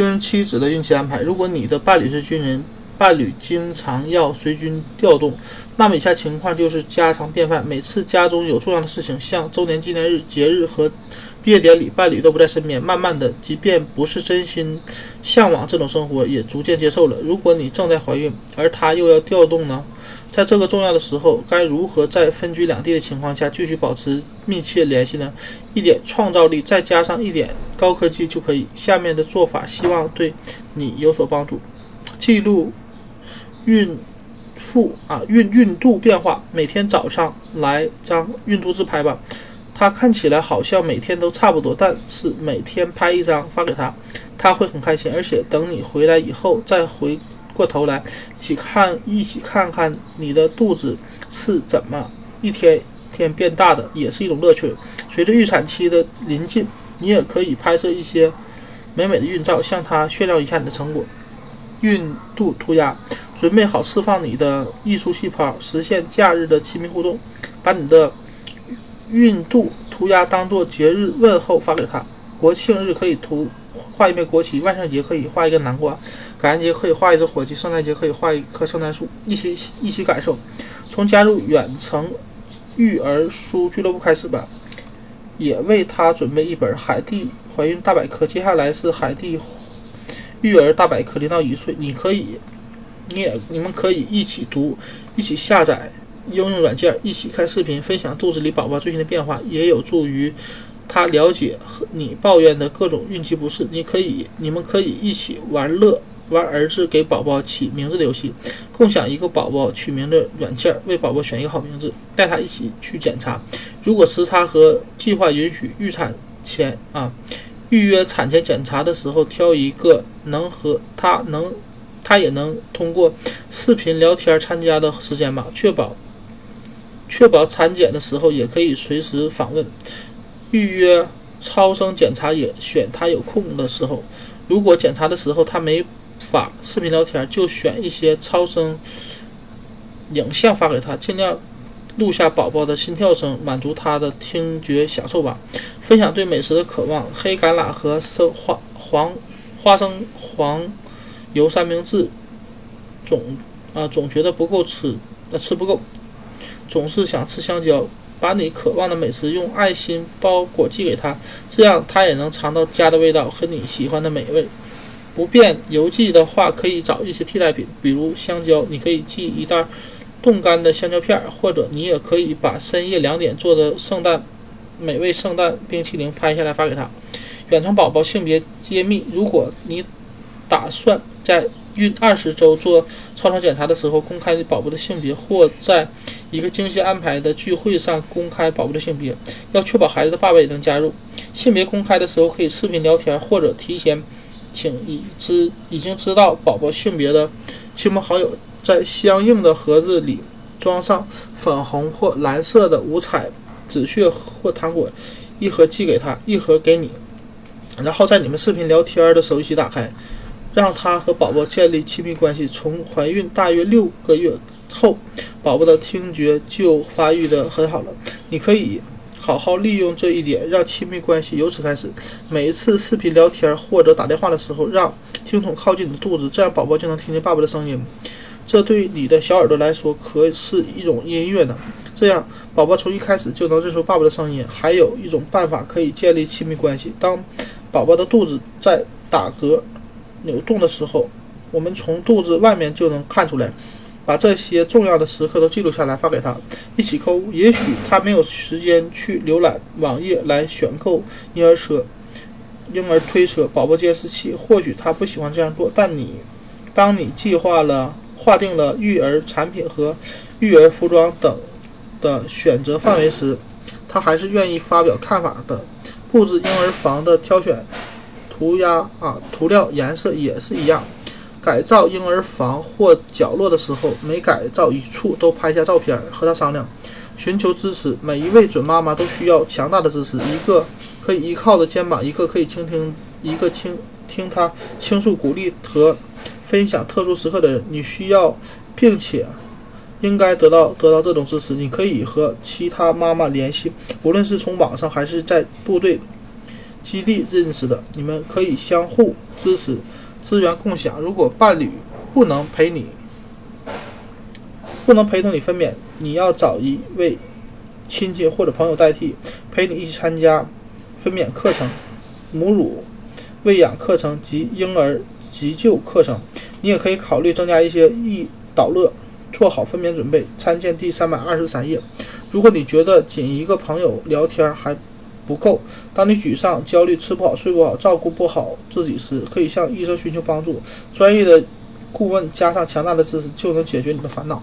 军人妻子的孕期安排。如果你的伴侣是军人，伴侣经常要随军调动，那么以下情况就是家常便饭。每次家中有重要的事情，像周年纪念日、节日和毕业典礼，伴侣都不在身边。慢慢的，即便不是真心向往这种生活，也逐渐接受了。如果你正在怀孕，而他又要调动呢？在这个重要的时候，该如何在分居两地的情况下继续保持密切联系呢？一点创造力，再加上一点高科技就可以。下面的做法希望对你有所帮助。记录孕妇啊孕孕度变化，每天早上来张孕度自拍吧。它看起来好像每天都差不多，但是每天拍一张发给他，他会很开心。而且等你回来以后再回。过头来一起看，一起看看你的肚子是怎么一天天变大的，也是一种乐趣。随着预产期的临近，你也可以拍摄一些美美的孕照，向他炫耀一下你的成果。孕肚涂鸦，准备好释放你的艺术细胞，实现假日的亲密互动。把你的孕肚涂鸦当做节日问候发给他。国庆日可以涂画一面国旗，万圣节可以画一个南瓜。感恩节可以画一只火鸡，圣诞节可以画一棵圣诞树，一起一起感受。从加入远程育儿书俱乐部开始吧，也为他准备一本《海蒂怀孕大百科》。接下来是《海蒂育儿大百科》，零到一岁，你可以，你也你们可以一起读，一起下载应用软件，一起看视频，分享肚子里宝宝最新的变化，也有助于他了解和你抱怨的各种孕期不适。你可以，你们可以一起玩乐。玩儿子给宝宝起名字的游戏，共享一个宝宝取名的软件，为宝宝选一个好名字，带他一起去检查。如果时差和计划允许，预产前啊，预约产前检查的时候，挑一个能和他能，他也能通过视频聊天参加的时间吧，确保确保产检的时候也可以随时访问。预约超声检查也选他有空的时候。如果检查的时候他没。法视频聊天就选一些超声影像发给他，尽量录下宝宝的心跳声，满足他的听觉享受吧。分享对美食的渴望，黑橄榄和生花黄花生黄油三明治，总啊总觉得不够吃，呃吃不够，总是想吃香蕉。把你渴望的美食用爱心包裹寄给他，这样他也能尝到家的味道和你喜欢的美味。不便邮寄的话，可以找一些替代品，比如香蕉，你可以寄一袋冻干的香蕉片，或者你也可以把深夜两点做的圣诞美味圣诞冰淇淋拍下来发给他。远程宝宝性别揭秘：如果你打算在孕二十周做超声检查的时候公开你宝宝的性别，或在一个精心安排的聚会上公开宝宝的性别，要确保孩子的爸爸也能加入。性别公开的时候可以视频聊天，或者提前。请已知已经知道宝宝性别的亲朋好友，在相应的盒子里装上粉红或蓝色的五彩纸屑或糖果，一盒寄给他，一盒给你。然后在你们视频聊天的时候一起打开，让他和宝宝建立亲密关系。从怀孕大约六个月后，宝宝的听觉就发育的很好了。你可以。好好利用这一点，让亲密关系由此开始。每一次视频聊天或者打电话的时候，让听筒靠近你的肚子，这样宝宝就能听见爸爸的声音。这对你的小耳朵来说可是一种音乐呢。这样，宝宝从一开始就能认出爸爸的声音。还有一种办法可以建立亲密关系：当宝宝的肚子在打嗝、扭动的时候，我们从肚子外面就能看出来。把这些重要的时刻都记录下来，发给他，一起购物。也许他没有时间去浏览网页来选购婴儿车、婴儿推车、宝宝监视器。或许他不喜欢这样做，但你，当你计划了、划定了育儿产品和育儿服装等的选择范围时，他还是愿意发表看法的。布置婴儿房的挑选涂鸦啊，涂料颜色也是一样。改造婴儿房或角落的时候，每改造一处都拍下照片，和他商量，寻求支持。每一位准妈妈都需要强大的支持，一个可以依靠的肩膀，一个可以倾听，一个倾听他倾诉、鼓励和分享特殊时刻的人。你需要，并且应该得到得到这种支持。你可以和其他妈妈联系，无论是从网上还是在部队基地认识的，你们可以相互支持、资源共享。如果伴侣不能陪你，不能陪同你分娩，你要找一位亲戚或者朋友代替，陪你一起参加分娩课程、母乳喂养课程及婴儿急救课程。你也可以考虑增加一些易导乐，做好分娩准备。参见第三百二十三页。如果你觉得仅一个朋友聊天还不够，当你沮丧、焦虑、吃不好、睡不好、照顾不好自己时，可以向医生寻求帮助。专业的顾问加上强大的知识，就能解决你的烦恼。